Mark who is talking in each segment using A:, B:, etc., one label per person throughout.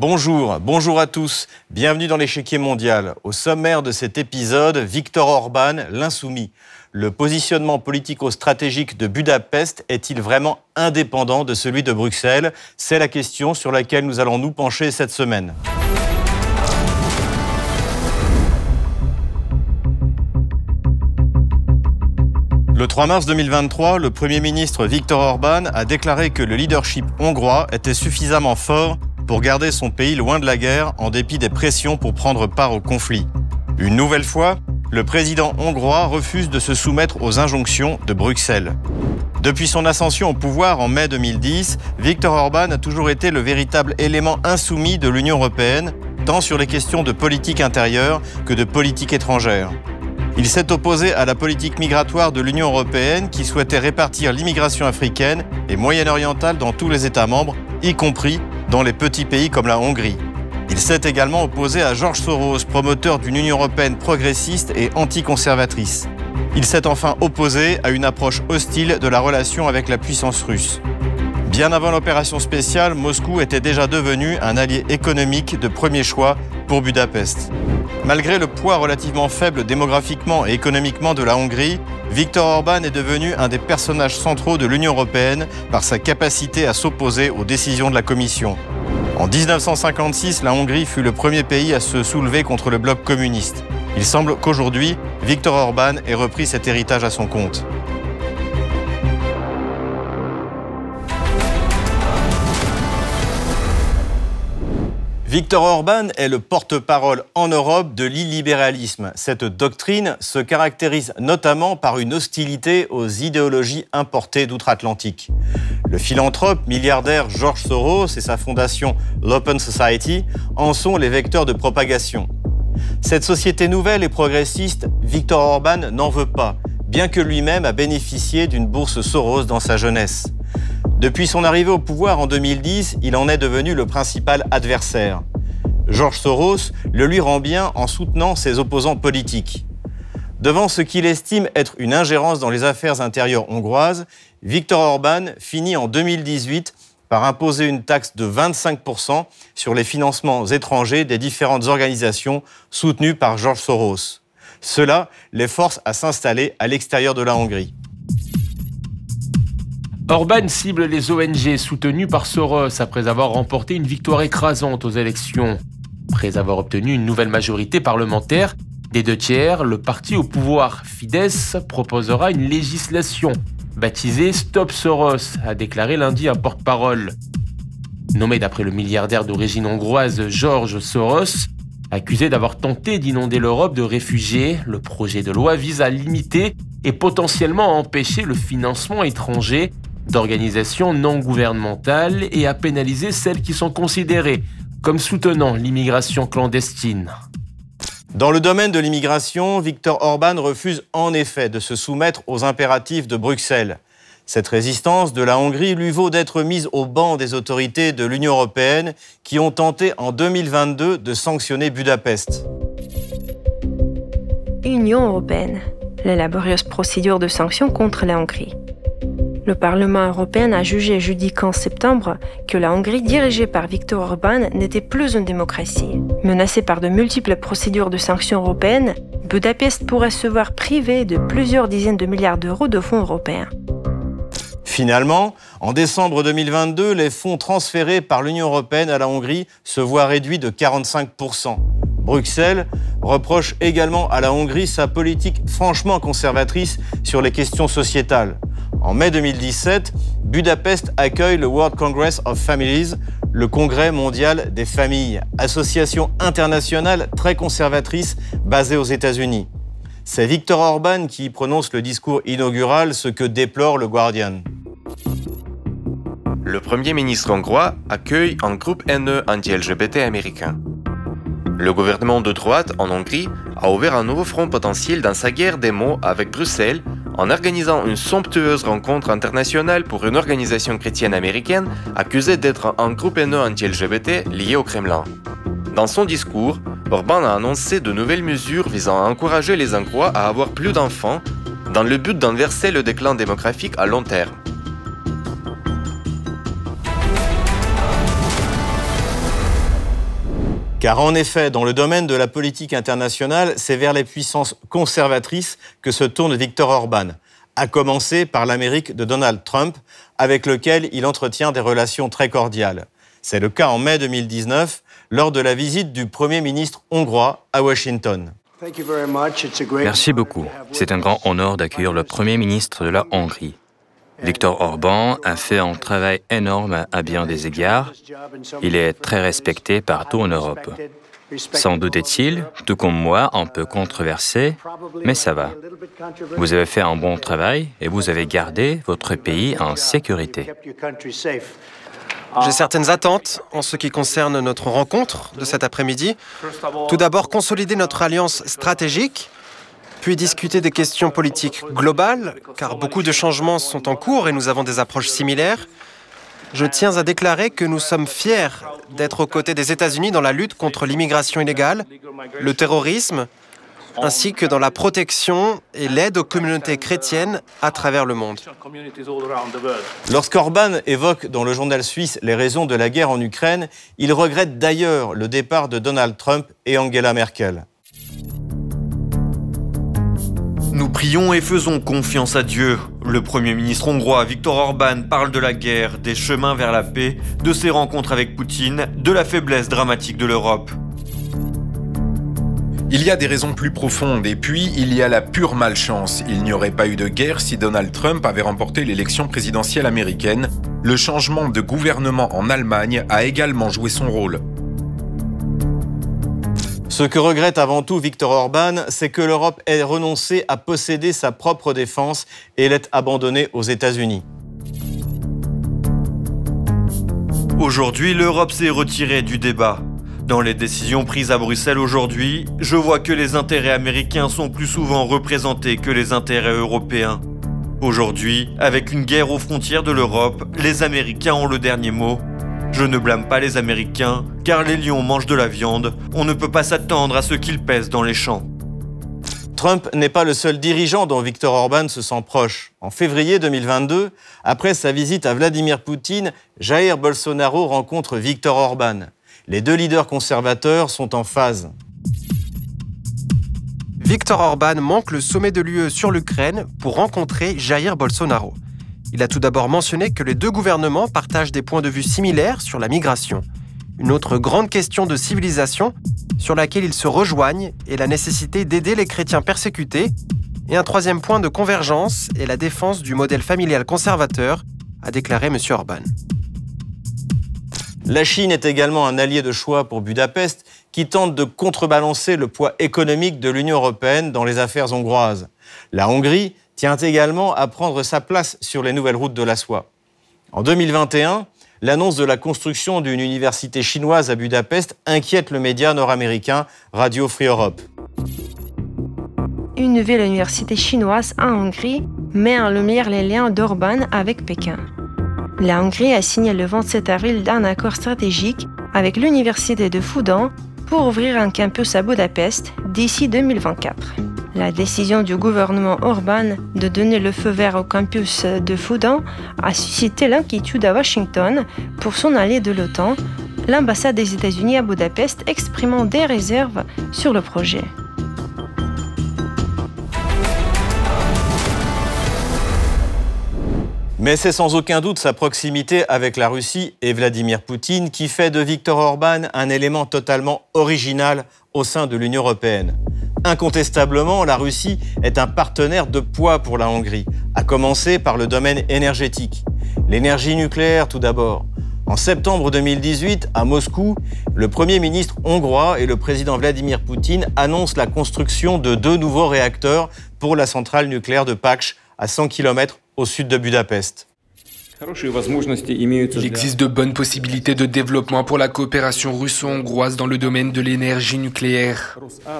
A: Bonjour, bonjour à tous. Bienvenue dans l'échiquier mondial. Au sommaire de cet épisode, Viktor Orban, l'insoumis. Le positionnement politico-stratégique de Budapest est-il vraiment indépendant de celui de Bruxelles? C'est la question sur laquelle nous allons nous pencher cette semaine. Le 3 mars 2023, le Premier ministre Viktor Orban a déclaré que le leadership hongrois était suffisamment fort pour garder son pays loin de la guerre en dépit des pressions pour prendre part au conflit. Une nouvelle fois, le président hongrois refuse de se soumettre aux injonctions de Bruxelles. Depuis son ascension au pouvoir en mai 2010, Viktor Orban a toujours été le véritable élément insoumis de l'Union européenne, tant sur les questions de politique intérieure que de politique étrangère. Il s'est opposé à la politique migratoire de l'Union européenne qui souhaitait répartir l'immigration africaine et moyen-orientale dans tous les États membres, y compris dans les petits pays comme la Hongrie. Il s'est également opposé à George Soros, promoteur d'une Union européenne progressiste et anticonservatrice. Il s'est enfin opposé à une approche hostile de la relation avec la puissance russe. Bien avant l'opération spéciale, Moscou était déjà devenu un allié économique de premier choix pour Budapest. Malgré le poids relativement faible démographiquement et économiquement de la Hongrie, Viktor Orban est devenu un des personnages centraux de l'Union européenne par sa capacité à s'opposer aux décisions de la Commission. En 1956, la Hongrie fut le premier pays à se soulever contre le bloc communiste. Il semble qu'aujourd'hui, Viktor Orban ait repris cet héritage à son compte. Viktor Orban est le porte-parole en Europe de l'illibéralisme. Cette doctrine se caractérise notamment par une hostilité aux idéologies importées d'outre-Atlantique. Le philanthrope milliardaire George Soros et sa fondation l'Open Society en sont les vecteurs de propagation. Cette société nouvelle et progressiste, Viktor Orban n'en veut pas, bien que lui-même a bénéficié d'une bourse Soros dans sa jeunesse. Depuis son arrivée au pouvoir en 2010, il en est devenu le principal adversaire. George Soros le lui rend bien en soutenant ses opposants politiques. Devant ce qu'il estime être une ingérence dans les affaires intérieures hongroises, Viktor Orban finit en 2018 par imposer une taxe de 25% sur les financements étrangers des différentes organisations soutenues par George Soros. Cela les force à s'installer à l'extérieur de la Hongrie.
B: Orban cible les ONG soutenues par Soros après avoir remporté une victoire écrasante aux élections. Après avoir obtenu une nouvelle majorité parlementaire, des deux tiers, le parti au pouvoir Fidesz proposera une législation baptisée Stop Soros, a déclaré lundi un porte-parole. Nommé d'après le milliardaire d'origine hongroise George Soros, accusé d'avoir tenté d'inonder l'Europe de réfugiés, le projet de loi vise à limiter et potentiellement à empêcher le financement étranger d'organisations non gouvernementales et à pénaliser celles qui sont considérées comme soutenant l'immigration clandestine.
A: Dans le domaine de l'immigration, Viktor Orban refuse en effet de se soumettre aux impératifs de Bruxelles. Cette résistance de la Hongrie lui vaut d'être mise au banc des autorités de l'Union européenne qui ont tenté en 2022 de sanctionner Budapest.
C: Union européenne, la laborieuse procédure de sanctions contre la Hongrie. Le Parlement européen a jugé jeudi 15 septembre que la Hongrie dirigée par Viktor Orban n'était plus une démocratie. Menacée par de multiples procédures de sanctions européennes, Budapest pourrait se voir privée de plusieurs dizaines de milliards d'euros de fonds européens.
A: Finalement, en décembre 2022, les fonds transférés par l'Union européenne à la Hongrie se voient réduits de 45%. Bruxelles reproche également à la Hongrie sa politique franchement conservatrice sur les questions sociétales. En mai 2017, Budapest accueille le World Congress of Families, le congrès mondial des familles, association internationale très conservatrice basée aux États-Unis. C'est Viktor Orban qui prononce le discours inaugural, ce que déplore le Guardian.
D: Le Premier ministre hongrois accueille un groupe haineux anti-LGBT américain. Le gouvernement de droite en Hongrie a ouvert un nouveau front potentiel dans sa guerre des mots avec Bruxelles en organisant une somptueuse rencontre internationale pour une organisation chrétienne américaine accusée d'être un groupe haineux anti-LGBT lié au Kremlin. Dans son discours, Orban a annoncé de nouvelles mesures visant à encourager les Hongrois à avoir plus d'enfants dans le but d'inverser le déclin démographique à long terme.
A: Car en effet, dans le domaine de la politique internationale, c'est vers les puissances conservatrices que se tourne Viktor Orban, à commencer par l'Amérique de Donald Trump, avec lequel il entretient des relations très cordiales. C'est le cas en mai 2019, lors de la visite du Premier ministre hongrois à Washington.
E: Merci beaucoup. C'est un grand honneur d'accueillir le Premier ministre de la Hongrie. Viktor Orban a fait un travail énorme à bien des égards. Il est très respecté partout en Europe. Sans doute est-il, tout comme moi, un peu controversé, mais ça va. Vous avez fait un bon travail et vous avez gardé votre pays en sécurité.
F: J'ai certaines attentes en ce qui concerne notre rencontre de cet après-midi. Tout d'abord, consolider notre alliance stratégique puis discuter des questions politiques globales, car beaucoup de changements sont en cours et nous avons des approches similaires. Je tiens à déclarer que nous sommes fiers d'être aux côtés des États-Unis dans la lutte contre l'immigration illégale, le terrorisme, ainsi que dans la protection et l'aide aux communautés chrétiennes à travers le monde.
A: Lorsqu'Orban évoque dans le journal suisse les raisons de la guerre en Ukraine, il regrette d'ailleurs le départ de Donald Trump et Angela Merkel.
G: Nous prions et faisons confiance à Dieu. Le Premier ministre hongrois Viktor Orban parle de la guerre, des chemins vers la paix, de ses rencontres avec Poutine, de la faiblesse dramatique de l'Europe.
H: Il y a des raisons plus profondes et puis il y a la pure malchance. Il n'y aurait pas eu de guerre si Donald Trump avait remporté l'élection présidentielle américaine. Le changement de gouvernement en Allemagne a également joué son rôle.
A: Ce que regrette avant tout Viktor Orban, c'est que l'Europe ait renoncé à posséder sa propre défense et l'ait abandonnée aux États-Unis.
G: Aujourd'hui, l'Europe s'est retirée du débat. Dans les décisions prises à Bruxelles aujourd'hui, je vois que les intérêts américains sont plus souvent représentés que les intérêts européens. Aujourd'hui, avec une guerre aux frontières de l'Europe, les Américains ont le dernier mot je ne blâme pas les Américains, car les lions mangent de la viande, on ne peut pas s'attendre à ce qu'ils pèsent dans les champs.
A: Trump n'est pas le seul dirigeant dont Viktor Orban se sent proche. En février 2022, après sa visite à Vladimir Poutine, Jair Bolsonaro rencontre Viktor Orban. Les deux leaders conservateurs sont en phase.
F: Viktor Orban manque le sommet de l'UE sur l'Ukraine pour rencontrer Jair Bolsonaro. Il a tout d'abord mentionné que les deux gouvernements partagent des points de vue similaires sur la migration. Une autre grande question de civilisation sur laquelle ils se rejoignent est la nécessité d'aider les chrétiens persécutés. Et un troisième point de convergence est la défense du modèle familial conservateur, a déclaré M. Orban.
A: La Chine est également un allié de choix pour Budapest qui tente de contrebalancer le poids économique de l'Union européenne dans les affaires hongroises. La Hongrie tient également à prendre sa place sur les nouvelles routes de la soie. En 2021, l'annonce de la construction d'une université chinoise à Budapest inquiète le média nord-américain Radio Free Europe.
C: Une nouvelle université chinoise en Hongrie met en lumière les liens d'Orban avec Pékin. La Hongrie a signé le 27 avril un accord stratégique avec l'université de Fudan pour ouvrir un campus à Budapest d'ici 2024. La décision du gouvernement Orban de donner le feu vert au campus de Fudan a suscité l'inquiétude à Washington pour son allié de l'OTAN, l'ambassade des États-Unis à Budapest exprimant des réserves sur le projet.
A: Mais c'est sans aucun doute sa proximité avec la Russie et Vladimir Poutine qui fait de Viktor Orban un élément totalement original au sein de l'Union européenne. Incontestablement, la Russie est un partenaire de poids pour la Hongrie, à commencer par le domaine énergétique. L'énergie nucléaire tout d'abord. En septembre 2018, à Moscou, le Premier ministre hongrois et le président Vladimir Poutine annoncent la construction de deux nouveaux réacteurs pour la centrale nucléaire de Paks à 100 km au sud de Budapest.
I: Il existe de bonnes possibilités de développement pour la coopération russo-hongroise dans le domaine de l'énergie nucléaire.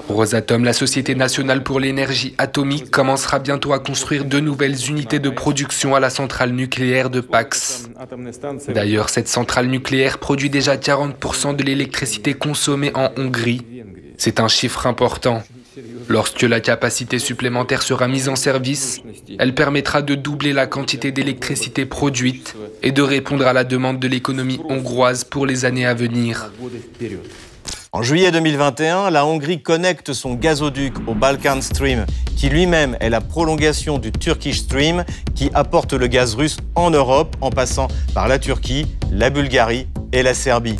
I: Rosatom, la Société nationale pour l'énergie atomique, commencera bientôt à construire deux nouvelles unités de production à la centrale nucléaire de Pax. D'ailleurs, cette centrale nucléaire produit déjà 40% de l'électricité consommée en Hongrie. C'est un chiffre important. Lorsque la capacité supplémentaire sera mise en service, elle permettra de doubler la quantité d'électricité produite et de répondre à la demande de l'économie hongroise pour les années à venir.
A: En juillet 2021, la Hongrie connecte son gazoduc au Balkan Stream, qui lui-même est la prolongation du Turkish Stream, qui apporte le gaz russe en Europe en passant par la Turquie, la Bulgarie et la Serbie.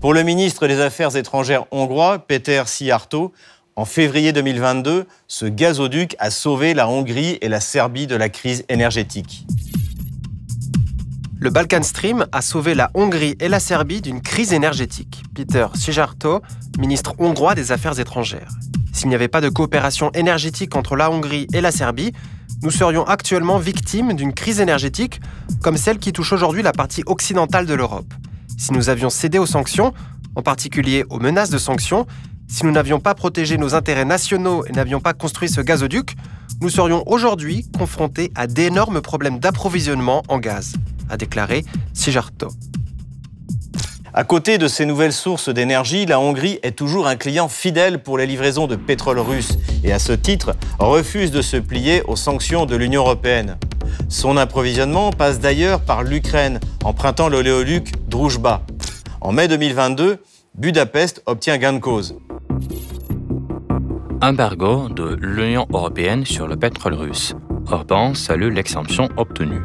A: Pour le ministre des Affaires étrangères hongrois, Peter Siarto, en février 2022, ce gazoduc a sauvé la Hongrie et la Serbie de la crise énergétique.
F: Le Balkan Stream a sauvé la Hongrie et la Serbie d'une crise énergétique. Peter Sijarto, ministre hongrois des Affaires étrangères. S'il n'y avait pas de coopération énergétique entre la Hongrie et la Serbie, nous serions actuellement victimes d'une crise énergétique comme celle qui touche aujourd'hui la partie occidentale de l'Europe. Si nous avions cédé aux sanctions, en particulier aux menaces de sanctions, si nous n'avions pas protégé nos intérêts nationaux et n'avions pas construit ce gazoduc, nous serions aujourd'hui confrontés à d'énormes problèmes d'approvisionnement en gaz, a déclaré Sijarto.
A: À côté de ces nouvelles sources d'énergie, la Hongrie est toujours un client fidèle pour les livraisons de pétrole russe et à ce titre refuse de se plier aux sanctions de l'Union européenne. Son approvisionnement passe d'ailleurs par l'Ukraine, empruntant l'oléoduc Druzhba. En mai 2022, Budapest obtient gain de cause.
E: Embargo de l'Union européenne sur le pétrole russe. Orban salue l'exemption obtenue.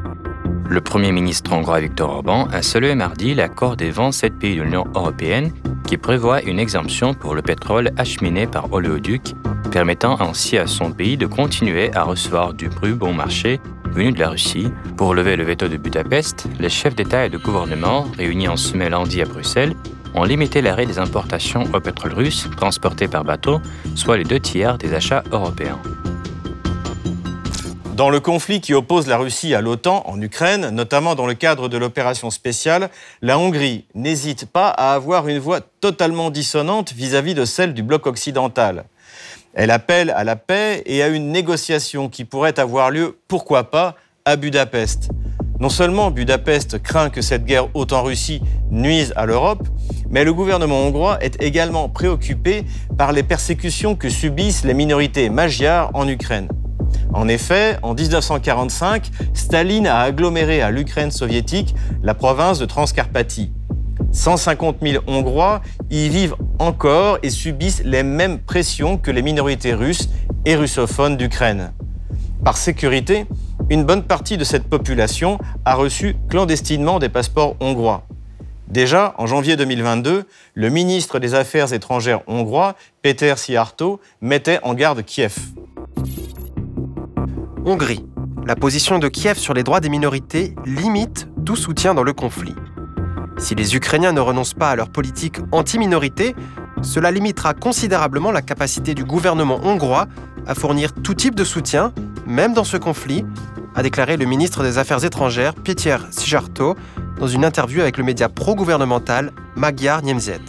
E: Le Premier ministre hongrois Viktor Orban a salué mardi l'accord des 27 pays de l'Union européenne qui prévoit une exemption pour le pétrole acheminé par oléoduc, permettant ainsi à son pays de continuer à recevoir du brut bon marché venu de la Russie. Pour lever le veto de Budapest, les chefs d'État et de gouvernement, réunis en semaine lundi à Bruxelles, ont limité l'arrêt des importations au pétrole russe transporté par bateau, soit les deux tiers des achats européens.
A: Dans le conflit qui oppose la Russie à l'OTAN en Ukraine, notamment dans le cadre de l'opération spéciale, la Hongrie n'hésite pas à avoir une voix totalement dissonante vis-à-vis de celle du bloc occidental. Elle appelle à la paix et à une négociation qui pourrait avoir lieu, pourquoi pas, à Budapest. Non seulement Budapest craint que cette guerre OTAN-Russie nuise à l'Europe, mais le gouvernement hongrois est également préoccupé par les persécutions que subissent les minorités magyares en Ukraine. En effet, en 1945, Staline a aggloméré à l'Ukraine soviétique la province de Transcarpathie. 150 000 Hongrois y vivent encore et subissent les mêmes pressions que les minorités russes et russophones d'Ukraine. Par sécurité, une bonne partie de cette population a reçu clandestinement des passeports hongrois. Déjà, en janvier 2022, le ministre des Affaires étrangères hongrois, Peter Siarto, mettait en garde Kiev.
F: Hongrie. La position de Kiev sur les droits des minorités limite tout soutien dans le conflit. Si les Ukrainiens ne renoncent pas à leur politique anti-minorité, cela limitera considérablement la capacité du gouvernement hongrois à fournir tout type de soutien, même dans ce conflit, a déclaré le ministre des Affaires étrangères Péter Sijarto dans une interview avec le média pro-gouvernemental Magyar Niemzet.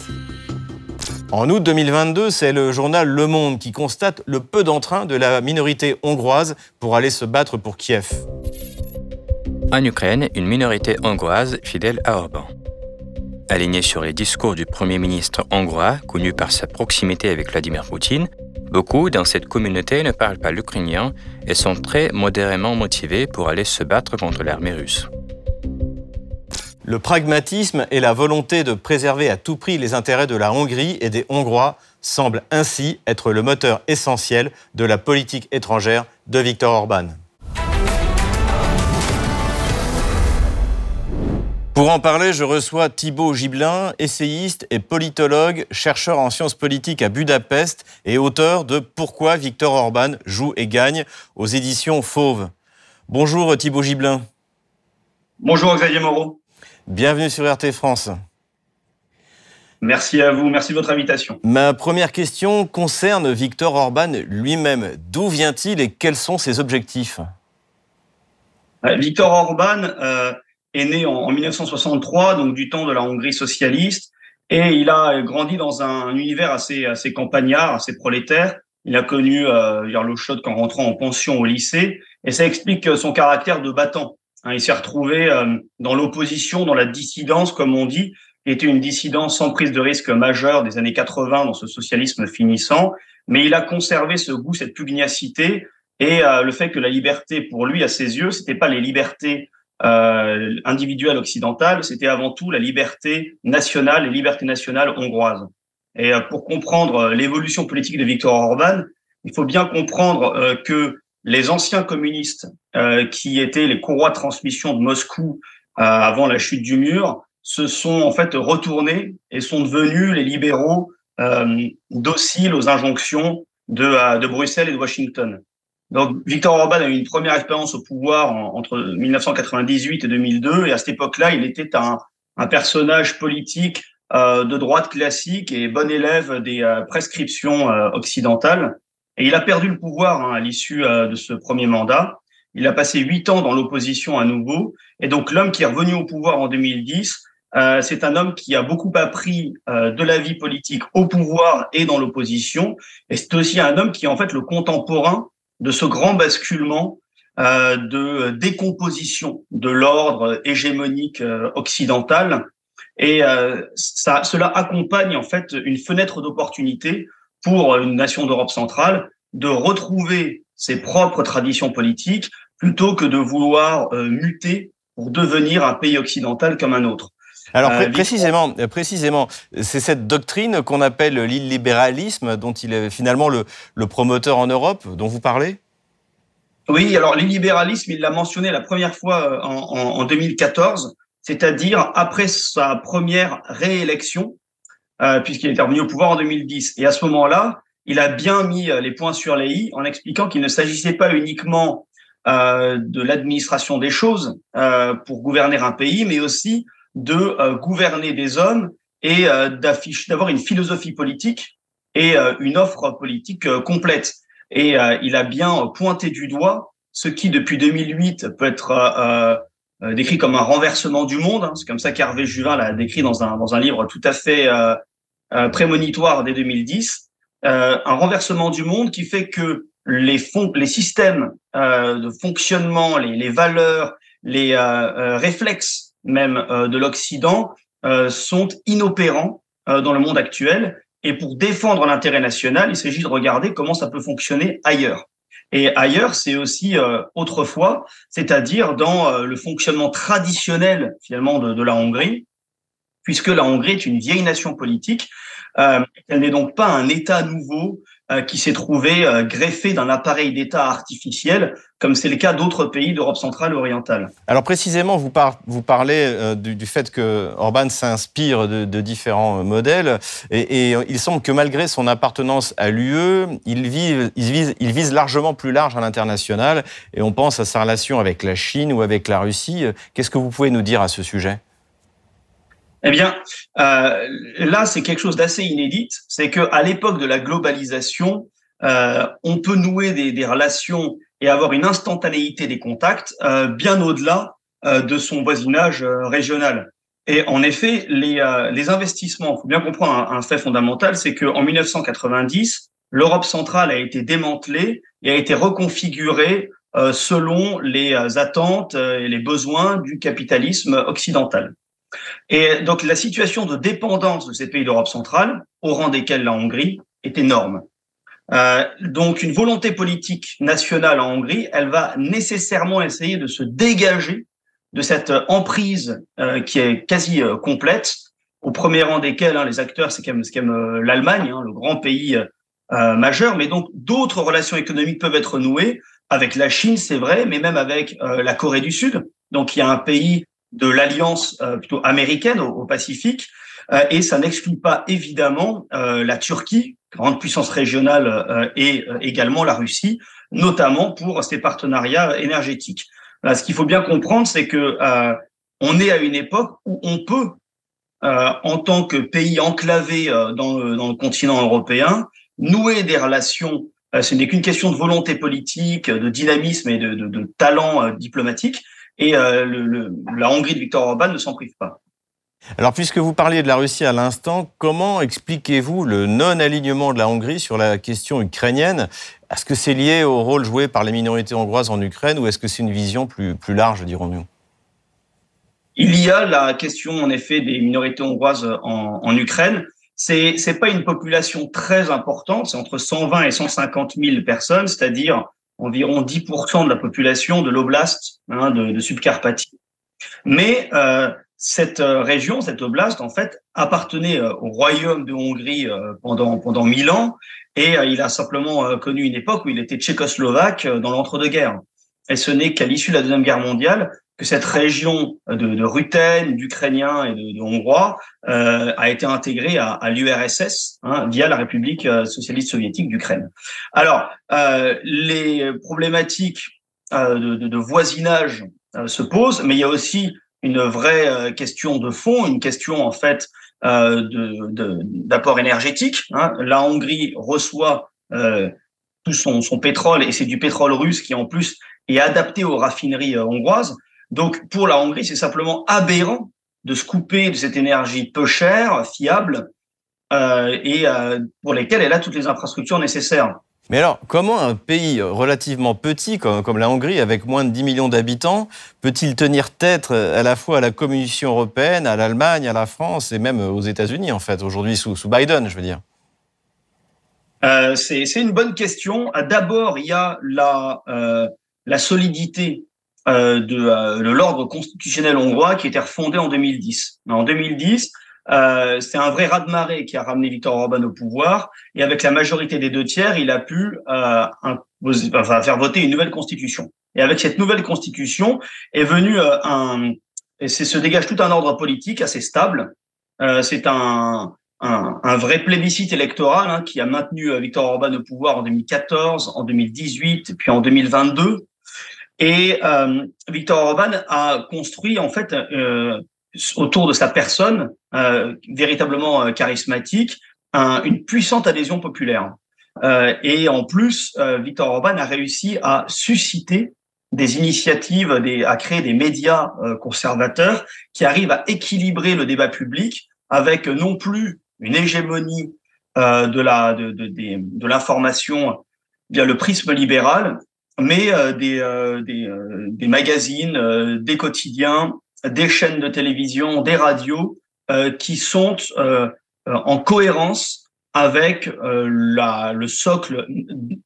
A: En août 2022, c'est le journal Le Monde qui constate le peu d'entrain de la minorité hongroise pour aller se battre pour Kiev.
E: En Ukraine, une minorité hongroise fidèle à Orban. Alignée sur les discours du Premier ministre hongrois, connu par sa proximité avec Vladimir Poutine, beaucoup dans cette communauté ne parlent pas l'ukrainien et sont très modérément motivés pour aller se battre contre l'armée russe.
A: Le pragmatisme et la volonté de préserver à tout prix les intérêts de la Hongrie et des Hongrois semblent ainsi être le moteur essentiel de la politique étrangère de Viktor Orban. Pour en parler, je reçois Thibaut Gibelin, essayiste et politologue, chercheur en sciences politiques à Budapest et auteur de Pourquoi Viktor Orban joue et gagne aux éditions Fauve. Bonjour Thibaut Gibelin.
J: Bonjour Xavier Moreau.
A: Bienvenue sur RT France.
J: Merci à vous, merci de votre invitation.
A: Ma première question concerne Viktor Orban lui-même. D'où vient-il et quels sont ses objectifs?
J: Euh, Viktor Orban euh, est né en, 1963, donc du temps de la Hongrie socialiste, et il a grandi dans un univers assez, assez campagnard, assez prolétaire. Il a connu euh, l'eau chaude qu'en rentrant en pension au lycée, et ça explique son caractère de battant. Hein, il s'est retrouvé euh, dans l'opposition, dans la dissidence, comme on dit, qui était une dissidence sans prise de risque majeure des années 80 dans ce socialisme finissant, mais il a conservé ce goût, cette pugnacité et euh, le fait que la liberté, pour lui, à ses yeux, c'était pas les libertés euh, individuelles occidentales, c'était avant tout la liberté nationale, les libertés nationales hongroises. Et pour comprendre l'évolution politique de Viktor Orban, il faut bien comprendre que les anciens communistes qui étaient les courroies de transmission de Moscou avant la chute du mur se sont en fait retournés et sont devenus les libéraux dociles aux injonctions de, de Bruxelles et de Washington. Donc, Victor Orban a eu une première expérience au pouvoir entre 1998 et 2002, et à cette époque-là, il était un, un personnage politique euh, de droite classique et bon élève des euh, prescriptions euh, occidentales. Et il a perdu le pouvoir hein, à l'issue euh, de ce premier mandat. Il a passé huit ans dans l'opposition à nouveau, et donc l'homme qui est revenu au pouvoir en 2010, c'est un homme qui a beaucoup appris de la vie politique au pouvoir et dans l'opposition, et c'est aussi un homme qui est en fait le contemporain de ce grand basculement euh, de décomposition de l'ordre hégémonique euh, occidental. Et euh, cela accompagne en fait une fenêtre d'opportunité pour une nation d'Europe centrale de retrouver ses propres traditions politiques plutôt que de vouloir muter pour devenir un pays occidental comme un autre.
A: Alors précisément, précisément, c'est cette doctrine qu'on appelle l'illibéralisme, dont il est finalement le, le, promoteur en Europe, dont vous parlez?
J: Oui, alors l'illibéralisme, il l'a mentionné la première fois euh, en, en, en 2014, c'est-à-dire après sa première réélection, euh, puisqu'il est revenu au pouvoir en 2010. Et à ce moment-là, il a bien mis euh, les points sur les i en expliquant qu'il ne s'agissait pas uniquement euh, de l'administration des choses euh, pour gouverner un pays, mais aussi de euh, gouverner des hommes et euh, d'avoir une philosophie politique et euh, une offre politique complète. Et il a bien pointé du doigt ce qui, depuis 2008, peut être décrit comme un renversement du monde. Hein. C'est comme ça qu'Hervé Juvin l'a décrit dans un, dans un livre tout à fait prémonitoire dès 2010. un renversement du monde qui fait que les, fon les systèmes de fonctionnement, les, les valeurs, les réflexes même euh, de l'Occident euh, sont inopérants euh, dans le monde actuel. Et pour défendre l'intérêt national, il s'agit de regarder comment ça peut fonctionner ailleurs. Et ailleurs, c'est aussi autrefois, c'est-à-dire dans le fonctionnement traditionnel finalement de, de, la Hongrie, puisque la Hongrie est une vieille nation politique. Euh, elle n'est donc pas un État nouveau qui s'est trouvé euh, greffé d'un appareil d'État artificiel, comme c'est le cas d'autres pays d'Europe centrale et orientale.
A: Alors précisément, vous, par, vous parlez euh, du, fait que Orban s'inspire de, différents modèles, et, il semble que malgré son appartenance à l'UE, il vise largement plus large à l'international, et on pense à sa relation avec la Chine ou avec la Russie. Qu'est-ce que vous pouvez nous dire à ce sujet?
J: Eh bien, euh, là, c'est quelque chose d'assez inédit. C'est qu'à l'époque de la globalisation, euh, on peut nouer des, des, relations et avoir une instantanéité des contacts euh, bien au-delà euh, de son voisinage euh, régional. Et en effet, les, euh, les investissements, il faut bien comprendre un, un fait fondamental, c'est qu'en 1990, l'Europe centrale a été démantelée et a été reconfigurée selon les attentes et les besoins du capitalisme occidental. Et donc la situation de dépendance de ces pays d'Europe centrale, au rang desquels la Hongrie, est énorme. Euh, donc une volonté politique nationale en Hongrie, elle va nécessairement essayer de se dégager de cette emprise euh, qui est quasi euh, complète, au premier rang desquels hein, les acteurs, c'est quand même, euh, l'Allemagne, hein, le grand pays euh, majeur, mais donc d'autres relations économiques peuvent être nouées avec la Chine, c'est vrai, mais même avec la Corée du Sud. Donc il y a un pays de l'alliance euh, plutôt américaine au, au Pacifique, euh, et ça n'exclut pas évidemment euh, la Turquie, grande puissance régionale, et également la Russie, notamment pour ses partenariats énergétiques. Ce qu'il faut bien comprendre, c'est que on est à une époque où on peut, en tant que pays enclavé dans le, dans le continent européen, nouer des relations ce n'est qu'une question de volonté politique, de dynamisme et de, de, de talent diplomatique, et euh, le, le, la Hongrie de Viktor Orban ne s'en prive pas.
A: Alors, puisque vous parliez de la Russie à l'instant, comment expliquez-vous le non-alignement de la Hongrie sur la question ukrainienne? Est-ce que c'est lié au rôle joué par les minorités hongroises en Ukraine ou est-ce que c'est une vision plus, plus large, dirons-nous?
J: Il y a la question, en effet, des minorités hongroises en, en Ukraine. C'est n'est pas une population très importante, c'est entre 120 et 150 000 personnes, c'est-à-dire environ 10% de la population de l'oblast hein, de, de Subcarpathie. Mais euh, cette région, cette oblast, en fait, appartenait au royaume de Hongrie pendant pendant mille ans, et il a simplement connu une époque où il était tchécoslovaque dans l'entre-deux-guerres. Et ce n'est qu'à l'issue de la deuxième guerre mondiale que cette région de, de Rutène, d'Ukrainiens et de, Hongrois euh, a été intégrée à, à l'URSS hein, via la République euh, socialiste soviétique d'Ukraine. Alors, euh, les problématiques euh, de, de, voisinage euh, se posent, mais il y a aussi une vraie euh, question de fond, une question en fait d'apport énergétique. Hein. La Hongrie reçoit tout son, pétrole et c'est du pétrole russe qui en plus est adapté aux raffineries hongroises. Donc pour la Hongrie, c'est simplement aberrant de se couper de cette énergie peu chère, fiable, euh, et euh, pour lesquelles elle a toutes les infrastructures nécessaires.
A: Mais alors, comment un pays relativement petit comme, la Hongrie, avec moins de 10 millions d'habitants, peut-il tenir tête à la fois à la Commission européenne, à l'Allemagne, à la France et même aux États-Unis, en fait, aujourd'hui sous Biden, je veux dire?
J: Euh, C'est une bonne question. D'abord, il y a la, euh, la solidité euh, de, euh, de l'ordre constitutionnel hongrois qui était refondé en 2010. En 2010, euh, c'est un vrai raz-de-marée qui a ramené Viktor Orban au pouvoir et avec la majorité des deux tiers, il a pu euh, enfin, faire voter une nouvelle constitution. Et avec cette nouvelle constitution est venu euh, un, et c'est se dégage tout un ordre politique assez stable. Euh, c'est un, un, vrai plébiscite électoral hein, qui a maintenu Viktor Orban au pouvoir en 2014, en 2018, puis en 2022. Et euh, Victor Orban a construit en fait euh, autour de sa personne euh, véritablement euh, charismatique un, une puissante adhésion populaire. Euh, et en plus, euh, Victor Orban a réussi à susciter des initiatives, à créer des médias conservateurs qui arrivent à équilibrer le débat public avec non plus une hégémonie de la de, de, de, l'information via le prisme libéral, mais euh, des, euh, des, euh, des, magazines, des quotidiens, des chaînes de télévision, des radios qui sont en cohérence avec la, le socle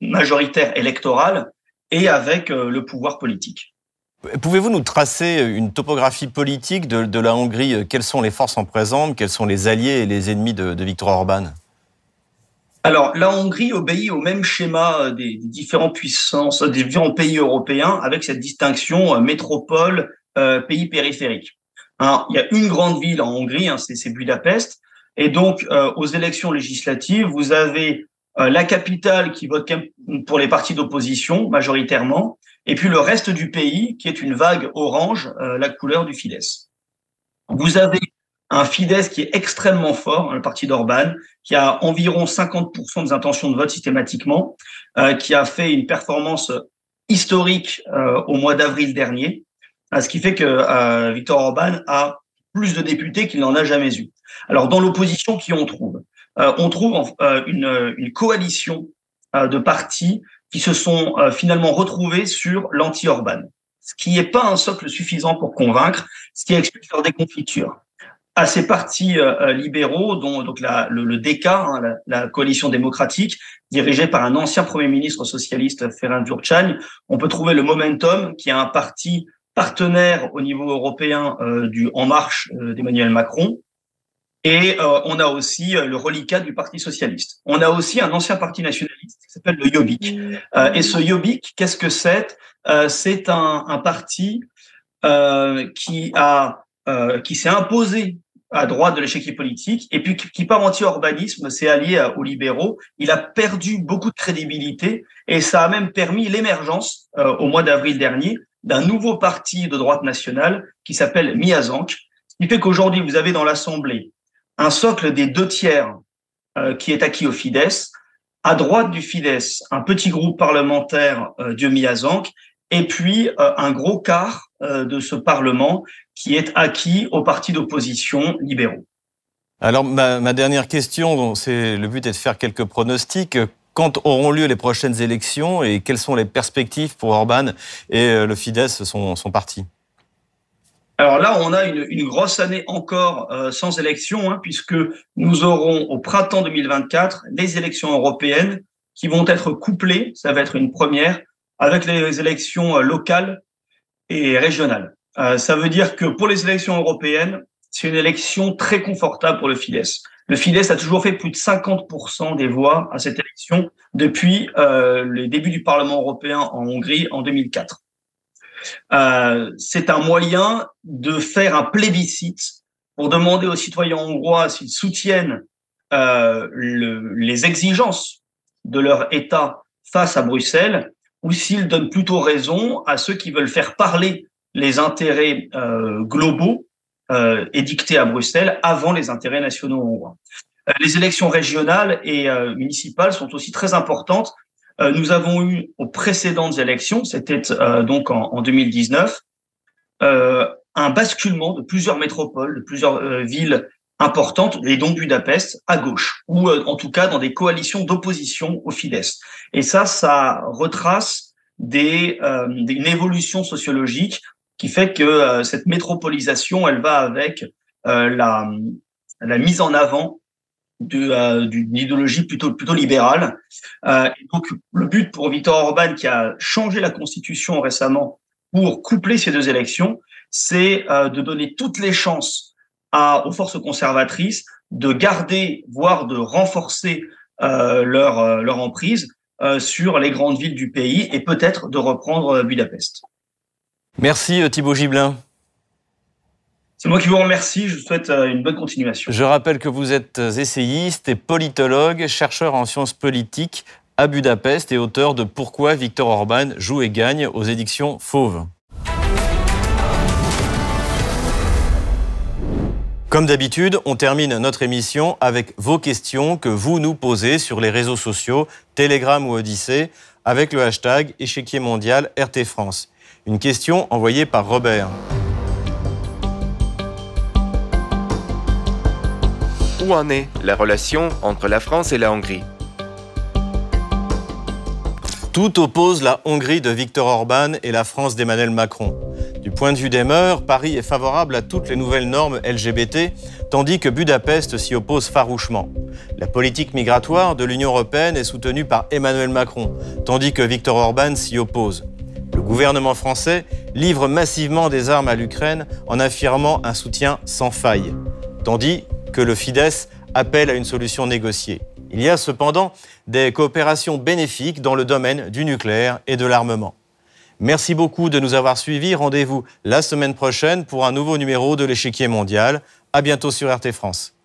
J: majoritaire électoral et avec le pouvoir politique.
A: Pouvez-vous nous tracer une topographie politique de, la Hongrie? Quelles sont les forces en présence? Quels sont les alliés et les ennemis de, Viktor Orban?
J: Alors, la Hongrie obéit au même schéma des différentes puissances, des différents pays européens, avec cette distinction euh, métropole, euh, pays périphérique. Hein, il y a une grande ville en Hongrie, hein, c'est Budapest, et donc euh, aux élections législatives, vous avez la capitale qui vote pour les partis d'opposition majoritairement, et puis le reste du pays qui est une vague orange, euh, la couleur du Fidesz. Vous avez un Fidesz qui est extrêmement fort, le parti d'Orban, qui a environ 50% des intentions de vote systématiquement, euh, qui a fait une performance historique euh, au mois d'avril dernier, euh, ce qui fait que euh, Victor Orban a plus de députés qu'il n'en a jamais eu. Alors dans l'opposition, qui on trouve? Euh, On trouve euh, une, une, coalition de partis qui se sont finalement retrouvés sur l'anti-Orban, ce qui n'est pas un socle suffisant pour convaincre, ce qui explique leur déconfiture à ces partis euh, euh, libéraux, dont donc le, le hein, la, coalition démocratique, dirigée par un ancien premier ministre socialiste, Ferenc Gyurcsány, on peut trouver le Momentum, qui est un parti partenaire au niveau européen euh, du En Marche euh, d'Emmanuel Macron. Et euh, on a aussi le reliquat du Parti socialiste. On a aussi un ancien parti qui s'appelle le Jobbik. et ce Jobbik, qu'est-ce que c'est? C'est un, un, parti qui a qui s'est imposé à droite de l'échiquier politique, et puis qui, par anti-urbanisme s'est allié aux libéraux. Il a perdu beaucoup de crédibilité, et ça a même permis l'émergence, euh, au mois d'avril dernier, d'un nouveau parti de droite nationale qui s'appelle Miazank, ce qui fait qu'aujourd'hui, vous avez dans l'Assemblée un socle des deux tiers euh, qui est acquis au Fidesz, à droite du Fidesz, un petit groupe parlementaire euh, de Miazank, et puis euh, un gros quart euh, de ce Parlement qui est acquis aux partis d'opposition libéraux.
A: Alors ma, dernière question, c'est le but est de faire quelques pronostics. Quand auront lieu les prochaines élections et quelles sont les perspectives pour Orban et euh, le Fidesz, son parti?
J: Alors là, on a une, grosse année encore euh, sans élection, hein, puisque nous aurons au printemps 2024 les élections européennes qui vont être couplées, ça va être une première, avec les élections locales et régionales. ça veut dire que pour les élections européennes, c'est une élection très confortable pour le Fidesz. Le Fidesz a toujours fait plus de 50% des voix à cette élection depuis euh, les débuts du Parlement européen en Hongrie en 2004. Euh, c'est un moyen de faire un plébiscite pour demander aux citoyens hongrois s'ils soutiennent euh, le, les exigences de leur État face à Bruxelles ou s'ils donnent plutôt raison à ceux qui veulent faire parler les intérêts euh, globaux euh, édicté à Bruxelles avant les intérêts nationaux hongrois. Les élections régionales et municipales sont aussi très importantes. Nous avons eu aux précédentes élections, c'était donc en, en 2019, un basculement de plusieurs métropoles, de plusieurs villes importantes, et donc Budapest, à gauche, ou en tout cas dans des coalitions d'opposition au Fidesz. Et ça, ça retrace des, euh, une évolution sociologique qui fait que euh, cette métropolisation, elle va avec euh, la, la mise en avant euh, d'une idéologie plutôt plutôt libérale. Euh, donc le but pour Viktor Orban, qui a changé la constitution récemment pour coupler ces deux élections, c'est euh, de donner toutes les chances à, aux forces conservatrices de garder, voire de renforcer leur leur emprise sur les grandes villes du pays et peut-être de reprendre Budapest.
A: Merci euh, Thibaut Gibelin.
J: C'est moi qui vous remercie, je vous souhaite euh, une bonne continuation.
A: Je rappelle que vous êtes essayiste et politologue, chercheur en sciences politiques à Budapest et auteur de Pourquoi Victor Orban joue et gagne aux éditions Fauve. Comme d'habitude, on termine notre émission avec vos questions que vous nous posez sur les réseaux sociaux, Telegram ou Odyssée, avec le hashtag échiquier mondial RT France. Une question envoyée par Robert.
D: Où en est la relation entre la France et la Hongrie?
A: Tout oppose la Hongrie de Viktor Orban et la France d'Emmanuel Macron. Du point de vue des mœurs, Paris est favorable à toutes les nouvelles normes LGBT, tandis que Budapest s'y oppose farouchement. La politique migratoire de l'Union européenne est soutenue par Emmanuel Macron, tandis que Viktor Orban s'y oppose. Le gouvernement français livre massivement des armes à l'Ukraine en affirmant un soutien sans faille, tandis que le Fidesz appelle à une solution négociée. Il y a cependant des coopérations bénéfiques dans le domaine du nucléaire et de l'armement. Merci beaucoup de nous avoir suivis. Rendez-vous la semaine prochaine pour un nouveau numéro de l'échiquier mondial. À bientôt sur RT France.